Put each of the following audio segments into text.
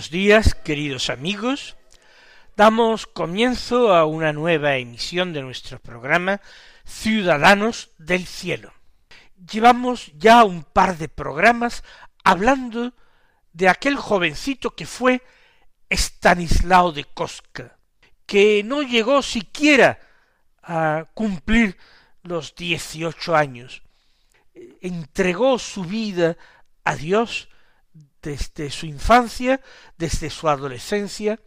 Buenos días, queridos amigos. Damos comienzo a una nueva emisión de nuestro programa Ciudadanos del Cielo. Llevamos ya un par de programas hablando de aquel jovencito que fue Stanislao de Kostka, que no llegó siquiera a cumplir los dieciocho años. Entregó su vida a Dios desde su infancia, desde su adolescencia,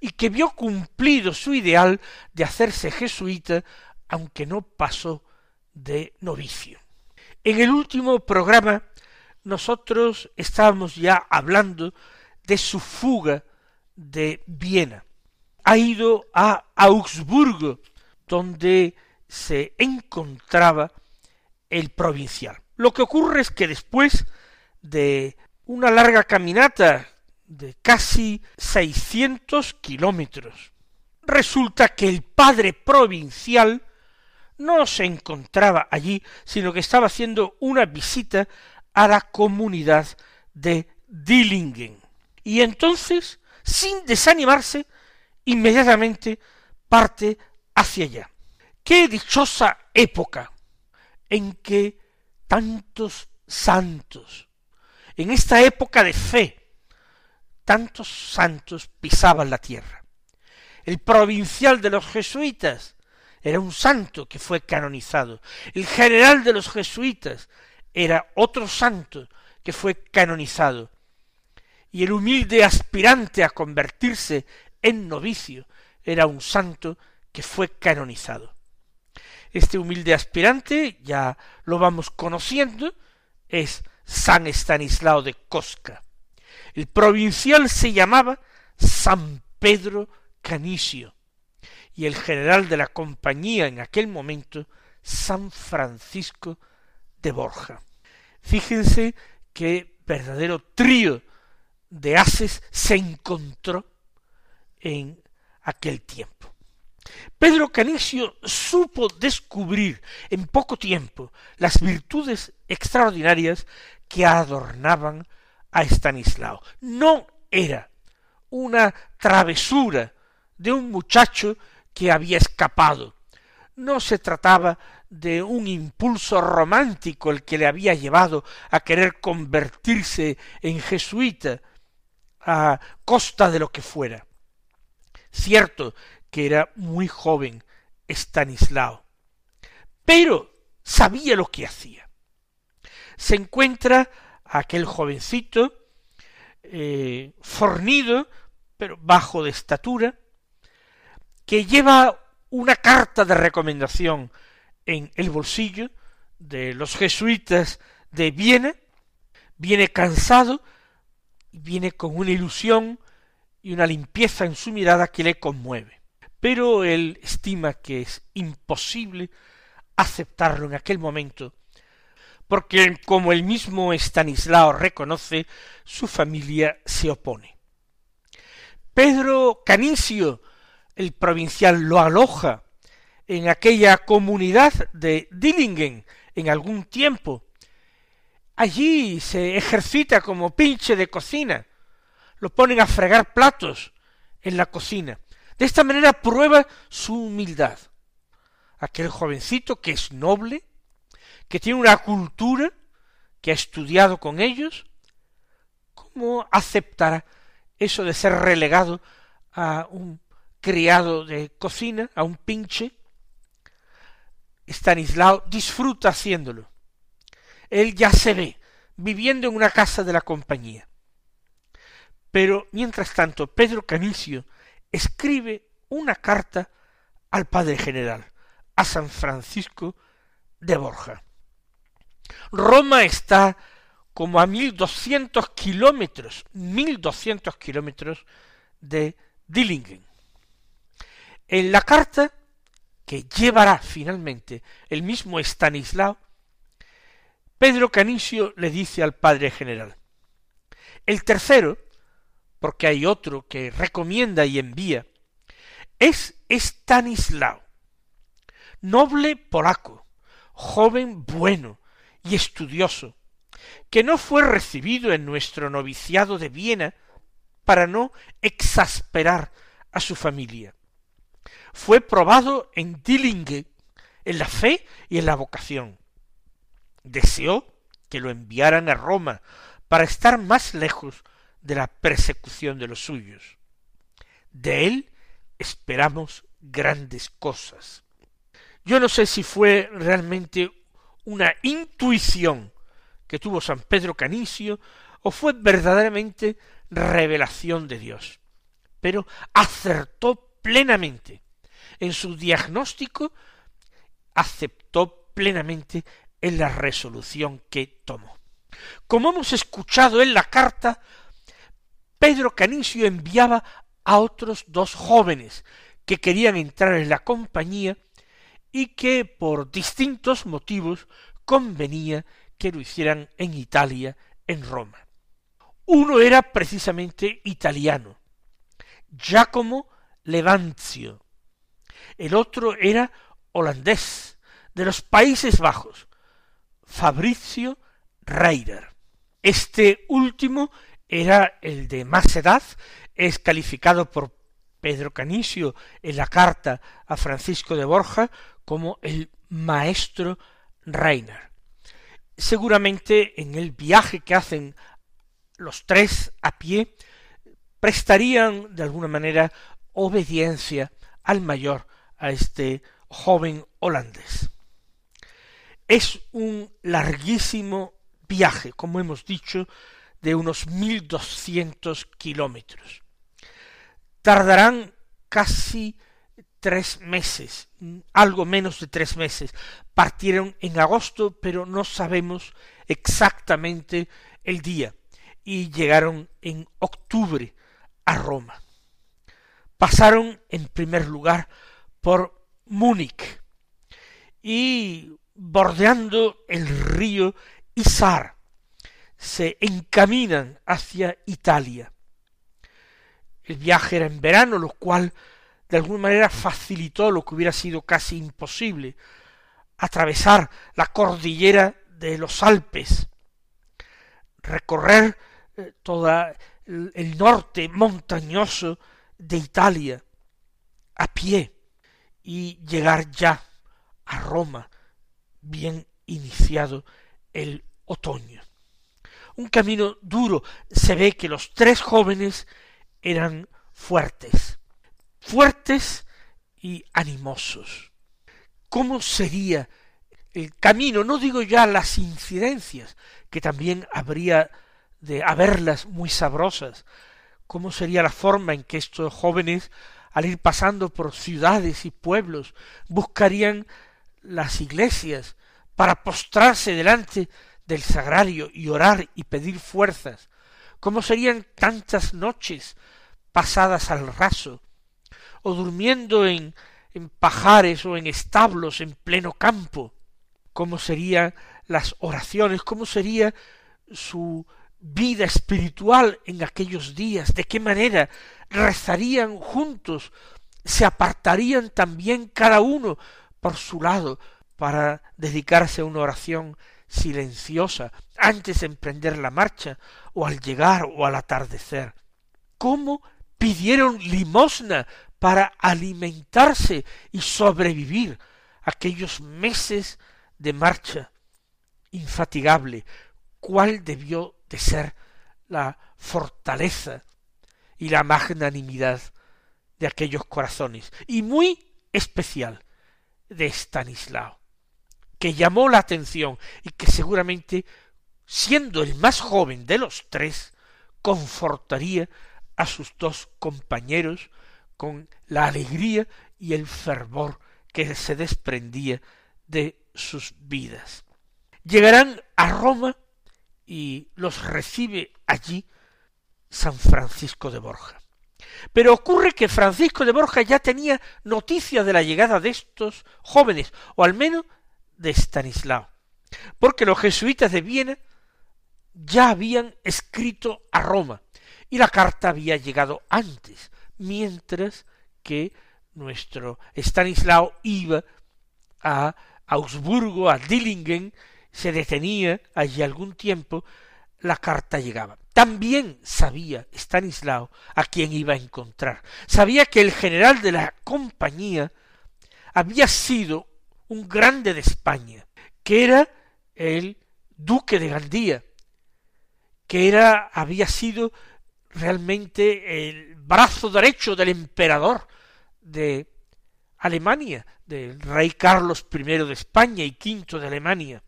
y que vio cumplido su ideal de hacerse jesuita, aunque no pasó de novicio. En el último programa nosotros estábamos ya hablando de su fuga de Viena. Ha ido a Augsburgo, donde se encontraba el provincial. Lo que ocurre es que después de una larga caminata de casi seiscientos kilómetros. Resulta que el padre provincial no se encontraba allí, sino que estaba haciendo una visita a la comunidad de Dillingen. Y entonces, sin desanimarse, inmediatamente parte hacia allá. Qué dichosa época en que tantos santos, en esta época de fe, tantos santos pisaban la tierra. El provincial de los jesuitas era un santo que fue canonizado. El general de los jesuitas era otro santo que fue canonizado. Y el humilde aspirante a convertirse en novicio era un santo que fue canonizado. Este humilde aspirante, ya lo vamos conociendo, es San Estanislao de Cosca. El provincial se llamaba San Pedro Canicio y el general de la compañía en aquel momento San Francisco de Borja. Fíjense qué verdadero trío de haces se encontró en aquel tiempo. Pedro Canicio supo descubrir en poco tiempo las virtudes extraordinarias que adornaban a Estanislao. No era una travesura de un muchacho que había escapado. No se trataba de un impulso romántico el que le había llevado a querer convertirse en jesuita a costa de lo que fuera. Cierto que era muy joven Estanislao, pero sabía lo que hacía se encuentra aquel jovencito eh, fornido, pero bajo de estatura, que lleva una carta de recomendación en el bolsillo de los jesuitas de Viena, viene cansado, viene con una ilusión y una limpieza en su mirada que le conmueve. Pero él estima que es imposible aceptarlo en aquel momento porque como el mismo Estanislao reconoce, su familia se opone. Pedro Canicio, el provincial, lo aloja en aquella comunidad de Dillingen en algún tiempo. Allí se ejercita como pinche de cocina. Lo ponen a fregar platos en la cocina. De esta manera prueba su humildad. Aquel jovencito que es noble, que tiene una cultura, que ha estudiado con ellos, ¿cómo aceptará eso de ser relegado a un criado de cocina, a un pinche? Stanislao disfruta haciéndolo. Él ya se ve viviendo en una casa de la compañía. Pero mientras tanto, Pedro Canicio escribe una carta al padre general, a San Francisco de Borja. Roma está como a mil doscientos kilómetros, mil doscientos kilómetros de Dillingen. En la carta que llevará finalmente el mismo Stanislao, Pedro Canicio le dice al padre general, el tercero, porque hay otro que recomienda y envía, es Stanislao, noble polaco, joven bueno y estudioso, que no fue recibido en nuestro noviciado de Viena para no exasperar a su familia. Fue probado en Dillinge, en la fe y en la vocación. Deseó que lo enviaran a Roma para estar más lejos de la persecución de los suyos. De él esperamos grandes cosas. Yo no sé si fue realmente una intuición que tuvo San Pedro Canicio o fue verdaderamente revelación de Dios. Pero acertó plenamente en su diagnóstico, aceptó plenamente en la resolución que tomó. Como hemos escuchado en la carta, Pedro Canicio enviaba a otros dos jóvenes que querían entrar en la compañía y que por distintos motivos convenía que lo hicieran en Italia, en Roma. Uno era precisamente italiano, Giacomo Levanzio. El otro era holandés, de los Países Bajos, Fabrizio Reider. Este último era el de más edad, es calificado por Pedro Canicio en la carta a Francisco de Borja como el maestro Reiner. Seguramente en el viaje que hacen los tres a pie prestarían de alguna manera obediencia al mayor, a este joven holandés. Es un larguísimo viaje, como hemos dicho, de unos mil doscientos kilómetros. Tardarán casi tres meses, algo menos de tres meses. Partieron en agosto, pero no sabemos exactamente el día, y llegaron en octubre a Roma. Pasaron en primer lugar por Múnich y bordeando el río Isar se encaminan hacia Italia. El viaje era en verano, lo cual de alguna manera facilitó lo que hubiera sido casi imposible, atravesar la cordillera de los Alpes, recorrer eh, todo el norte montañoso de Italia a pie y llegar ya a Roma bien iniciado el otoño. Un camino duro. Se ve que los tres jóvenes eran fuertes, fuertes y animosos. ¿Cómo sería el camino? No digo ya las incidencias, que también habría de haberlas muy sabrosas. ¿Cómo sería la forma en que estos jóvenes, al ir pasando por ciudades y pueblos, buscarían las iglesias para postrarse delante del sagrario y orar y pedir fuerzas? ¿Cómo serían tantas noches pasadas al raso, o durmiendo en, en pajares o en establos en pleno campo, cómo serían las oraciones, cómo sería su vida espiritual en aquellos días, de qué manera rezarían juntos, se apartarían también cada uno por su lado para dedicarse a una oración silenciosa antes de emprender la marcha o al llegar o al atardecer. ¿Cómo pidieron limosna para alimentarse y sobrevivir aquellos meses de marcha infatigable, cuál debió de ser la fortaleza y la magnanimidad de aquellos corazones, y muy especial de Stanislao, que llamó la atención y que seguramente, siendo el más joven de los tres, confortaría a sus dos compañeros con la alegría y el fervor que se desprendía de sus vidas. Llegarán a Roma y los recibe allí San Francisco de Borja. Pero ocurre que Francisco de Borja ya tenía noticia de la llegada de estos jóvenes, o al menos de Stanislao, porque los jesuitas de Viena ya habían escrito a Roma, y la carta había llegado antes, mientras que nuestro Stanislao iba a Augsburgo, a Dillingen, se detenía allí algún tiempo, la carta llegaba. También sabía Stanislao a quién iba a encontrar. Sabía que el general de la compañía había sido un grande de España, que era el duque de Gandía, que era había sido realmente el brazo derecho del emperador de Alemania, del rey Carlos I de España y V de Alemania,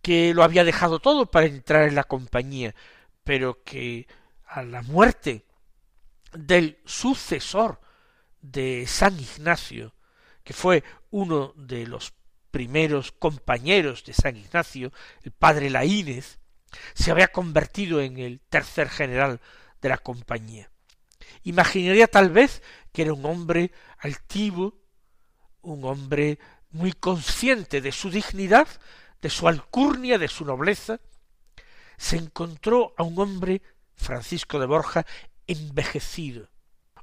que lo había dejado todo para entrar en la compañía, pero que a la muerte del sucesor de San Ignacio, que fue uno de los primeros compañeros de San Ignacio, el padre Laínez, se había convertido en el tercer general de la compañía. Imaginaría tal vez que era un hombre altivo, un hombre muy consciente de su dignidad, de su alcurnia, de su nobleza, se encontró a un hombre, Francisco de Borja, envejecido,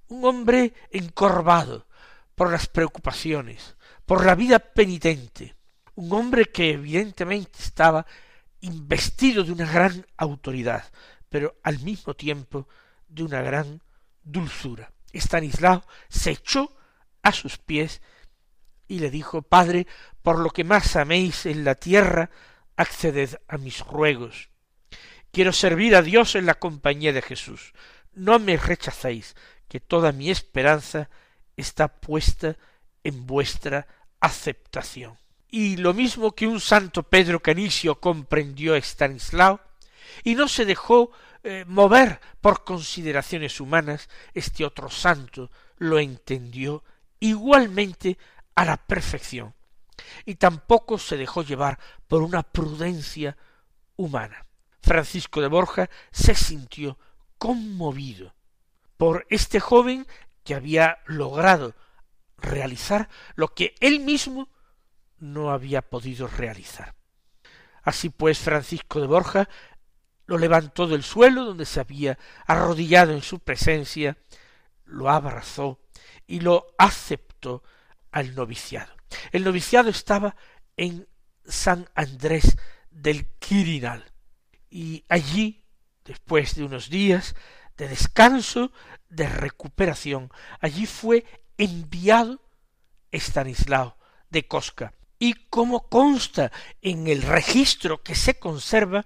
un hombre encorvado por las preocupaciones, por la vida penitente, un hombre que evidentemente estaba investido de una gran autoridad, pero al mismo tiempo de una gran dulzura. Estanislao se echó a sus pies y le dijo Padre, por lo que más améis en la tierra, acceded a mis ruegos. Quiero servir a Dios en la compañía de Jesús. No me rechacéis, que toda mi esperanza está puesta en vuestra aceptación. Y lo mismo que un santo Pedro Canisio comprendió Estanislao, y no se dejó eh, mover por consideraciones humanas, este otro santo lo entendió igualmente a la perfección, y tampoco se dejó llevar por una prudencia humana. Francisco de Borja se sintió conmovido por este joven que había logrado realizar lo que él mismo no había podido realizar. Así pues, Francisco de Borja lo levantó del suelo donde se había arrodillado en su presencia, lo abrazó y lo aceptó al noviciado. El noviciado estaba en San Andrés del Quirinal y allí, después de unos días de descanso, de recuperación, allí fue enviado Estanislao de Cosca y como consta en el registro que se conserva,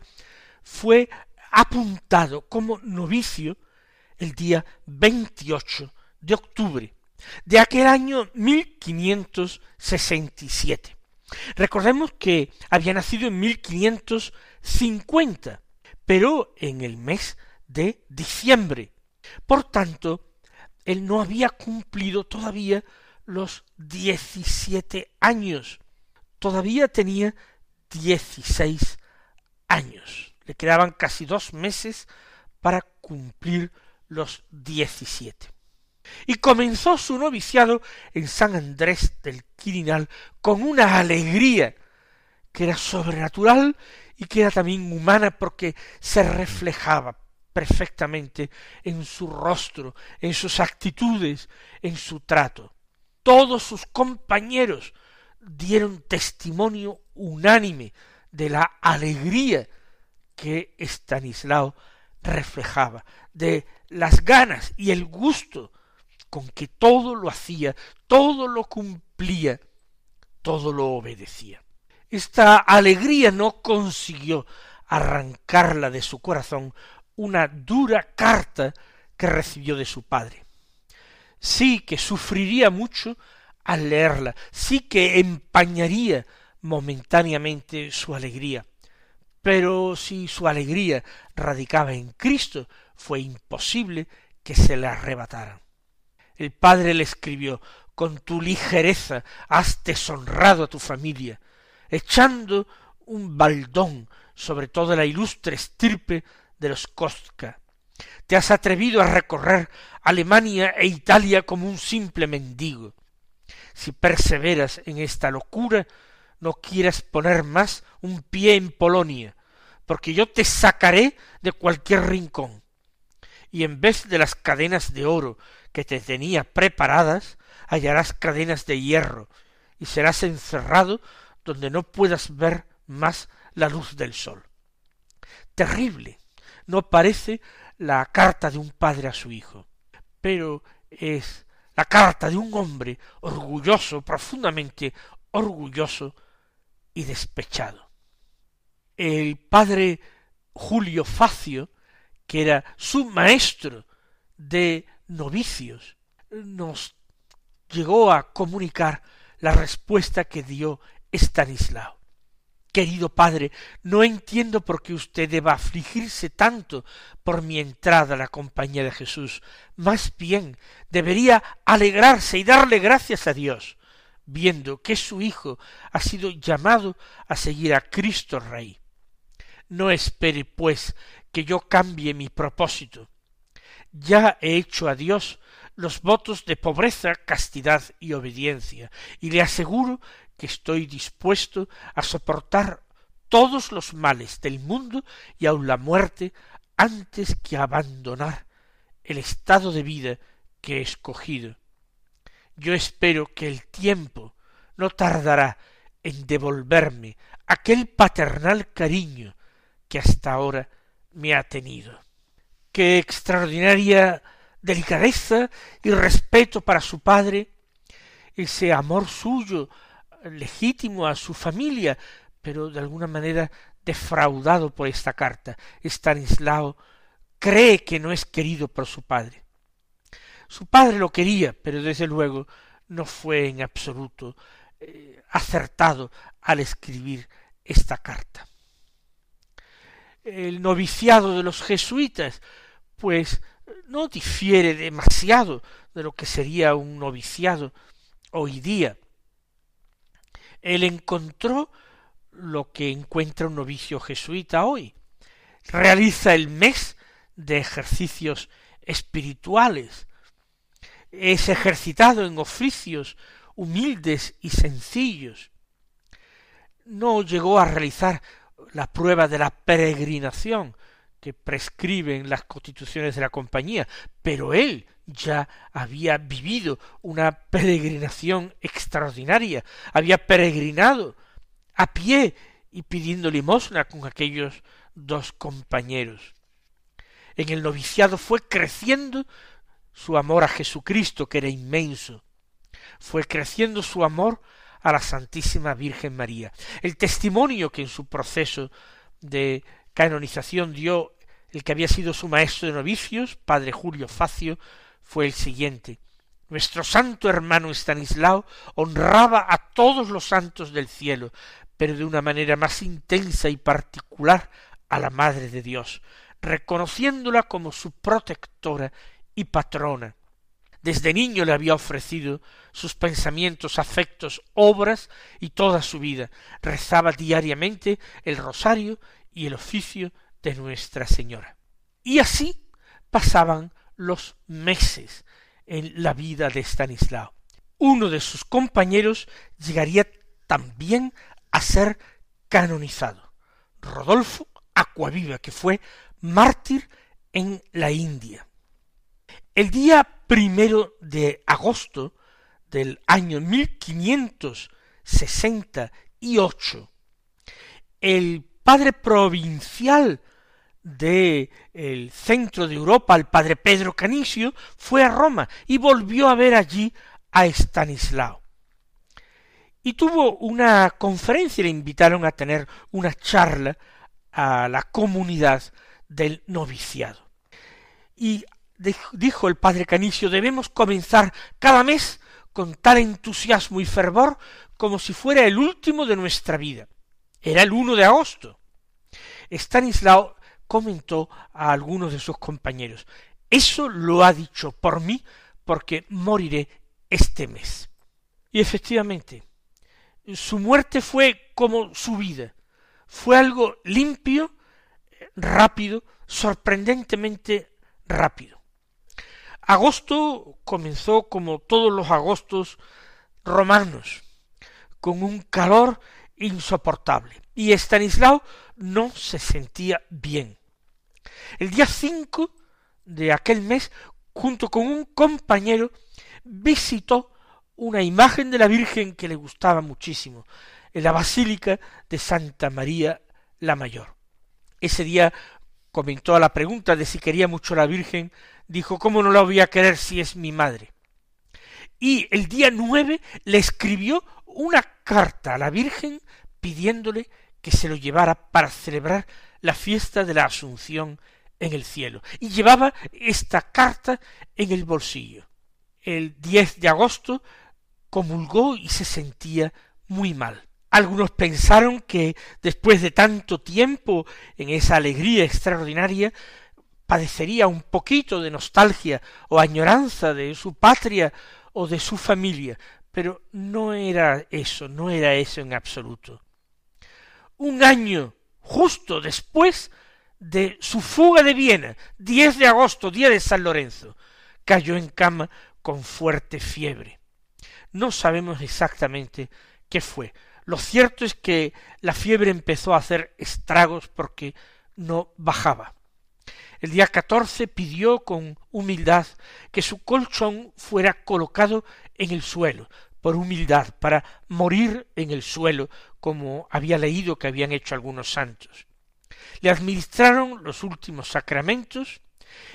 fue apuntado como novicio el día 28 de octubre de aquel año 1567. Recordemos que había nacido en 1550, pero en el mes de diciembre. Por tanto, él no había cumplido todavía los diecisiete años. Todavía tenía dieciséis años. Le quedaban casi dos meses para cumplir los diecisiete. Y comenzó su noviciado en San Andrés del Quirinal con una alegría que era sobrenatural y que era también humana porque se reflejaba perfectamente en su rostro, en sus actitudes, en su trato. Todos sus compañeros dieron testimonio unánime de la alegría que Estanislao reflejaba, de las ganas y el gusto con que todo lo hacía, todo lo cumplía, todo lo obedecía. Esta alegría no consiguió arrancarla de su corazón una dura carta que recibió de su padre. Sí que sufriría mucho al leerla, sí que empañaría momentáneamente su alegría, pero si su alegría radicaba en Cristo, fue imposible que se le arrebataran. El padre le escribió con tu ligereza has deshonrado a tu familia, echando un baldón sobre toda la ilustre estirpe de los Kostka. Te has atrevido a recorrer Alemania e Italia como un simple mendigo. Si perseveras en esta locura, no quieras poner más un pie en Polonia, porque yo te sacaré de cualquier rincón. Y en vez de las cadenas de oro que te tenía preparadas, hallarás cadenas de hierro, y serás encerrado donde no puedas ver más la luz del sol. Terrible. No parece la carta de un padre a su hijo, pero es la carta de un hombre orgulloso, profundamente orgulloso y despechado. El padre Julio Facio, que era su maestro de novicios, nos llegó a comunicar la respuesta que dio Estanislao. Querido padre, no entiendo por qué usted deba afligirse tanto por mi entrada a la compañía de Jesús. Más bien debería alegrarse y darle gracias a Dios, viendo que su Hijo ha sido llamado a seguir a Cristo Rey. No espere, pues, que yo cambie mi propósito. Ya he hecho a Dios los votos de pobreza, castidad y obediencia, y le aseguro que estoy dispuesto a soportar todos los males del mundo y aun la muerte antes que abandonar el estado de vida que he escogido. Yo espero que el tiempo no tardará en devolverme aquel paternal cariño que hasta ahora me ha tenido. Qué extraordinaria delicadeza y respeto para su padre, ese amor suyo legítimo a su familia, pero de alguna manera defraudado por esta carta. Estanislao cree que no es querido por su padre. Su padre lo quería, pero desde luego no fue en absoluto eh, acertado al escribir esta carta. El noviciado de los jesuitas, pues no difiere demasiado de lo que sería un noviciado hoy día. Él encontró lo que encuentra un novicio jesuita hoy. Realiza el mes de ejercicios espirituales. Es ejercitado en oficios humildes y sencillos. No llegó a realizar la prueba de la peregrinación que prescriben las constituciones de la compañía, pero él ya había vivido una peregrinación extraordinaria, había peregrinado a pie y pidiendo limosna con aquellos dos compañeros. En el noviciado fue creciendo su amor a Jesucristo, que era inmenso, fue creciendo su amor a la Santísima Virgen María. El testimonio que en su proceso de canonización dio el que había sido su maestro de novicios, padre Julio Facio, fue el siguiente. Nuestro santo hermano Estanislao honraba a todos los santos del cielo, pero de una manera más intensa y particular a la Madre de Dios, reconociéndola como su protectora y patrona. Desde niño le había ofrecido sus pensamientos, afectos, obras y toda su vida. Rezaba diariamente el rosario y el oficio de Nuestra Señora. Y así pasaban los meses en la vida de Stanislao. Uno de sus compañeros llegaría también a ser canonizado, Rodolfo Acuaviva, que fue mártir en la India. El día primero de agosto del año 1568, el padre provincial de el centro de Europa, el padre Pedro Canisio, fue a Roma y volvió a ver allí a Estanislao. Y tuvo una conferencia, le invitaron a tener una charla a la comunidad del noviciado. Y dijo el padre Canisio, debemos comenzar cada mes con tal entusiasmo y fervor como si fuera el último de nuestra vida. Era el 1 de agosto. Estanislao comentó a algunos de sus compañeros, eso lo ha dicho por mí porque moriré este mes. Y efectivamente, su muerte fue como su vida, fue algo limpio, rápido, sorprendentemente rápido. Agosto comenzó como todos los agostos romanos, con un calor insoportable, y Estanislao no se sentía bien. El día 5 de aquel mes, junto con un compañero, visitó una imagen de la Virgen que le gustaba muchísimo, en la Basílica de Santa María la Mayor. Ese día comentó a la pregunta de si quería mucho a la Virgen, dijo, ¿cómo no la voy a querer si es mi madre? Y el día nueve le escribió una carta a la Virgen pidiéndole que se lo llevara para celebrar la fiesta de la Asunción en el cielo. Y llevaba esta carta en el bolsillo. El 10 de agosto comulgó y se sentía muy mal. Algunos pensaron que después de tanto tiempo en esa alegría extraordinaria padecería un poquito de nostalgia o añoranza de su patria o de su familia, pero no era eso, no era eso en absoluto. Un año justo después de su fuga de Viena, 10 de agosto, día de San Lorenzo, cayó en cama con fuerte fiebre. No sabemos exactamente qué fue. Lo cierto es que la fiebre empezó a hacer estragos porque no bajaba. El día catorce pidió con humildad que su colchón fuera colocado en el suelo, por humildad, para morir en el suelo, como había leído que habían hecho algunos santos le administraron los últimos sacramentos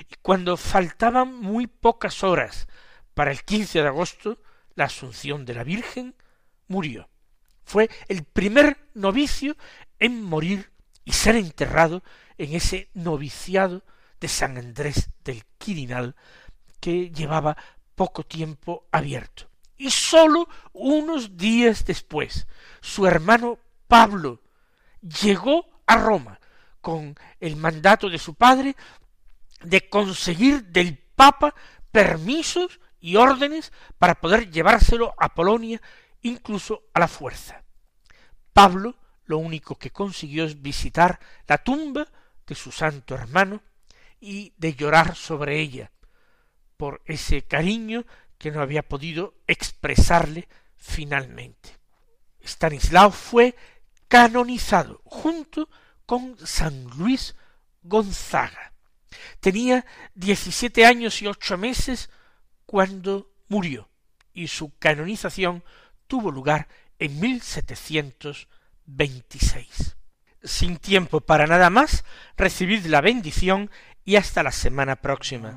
y cuando faltaban muy pocas horas para el 15 de agosto, la Asunción de la Virgen, murió. Fue el primer novicio en morir y ser enterrado en ese noviciado de San Andrés del Quirinal que llevaba poco tiempo abierto. Y sólo unos días después, su hermano Pablo llegó a Roma con el mandato de su padre de conseguir del Papa permisos y órdenes para poder llevárselo a Polonia, incluso a la fuerza. Pablo lo único que consiguió es visitar la tumba de su santo hermano y de llorar sobre ella por ese cariño que no había podido expresarle finalmente. Stanislao fue canonizado junto con San Luis Gonzaga. Tenía diecisiete años y ocho meses cuando murió, y su canonización tuvo lugar en 1726. Sin tiempo para nada más, recibid la bendición y hasta la semana próxima.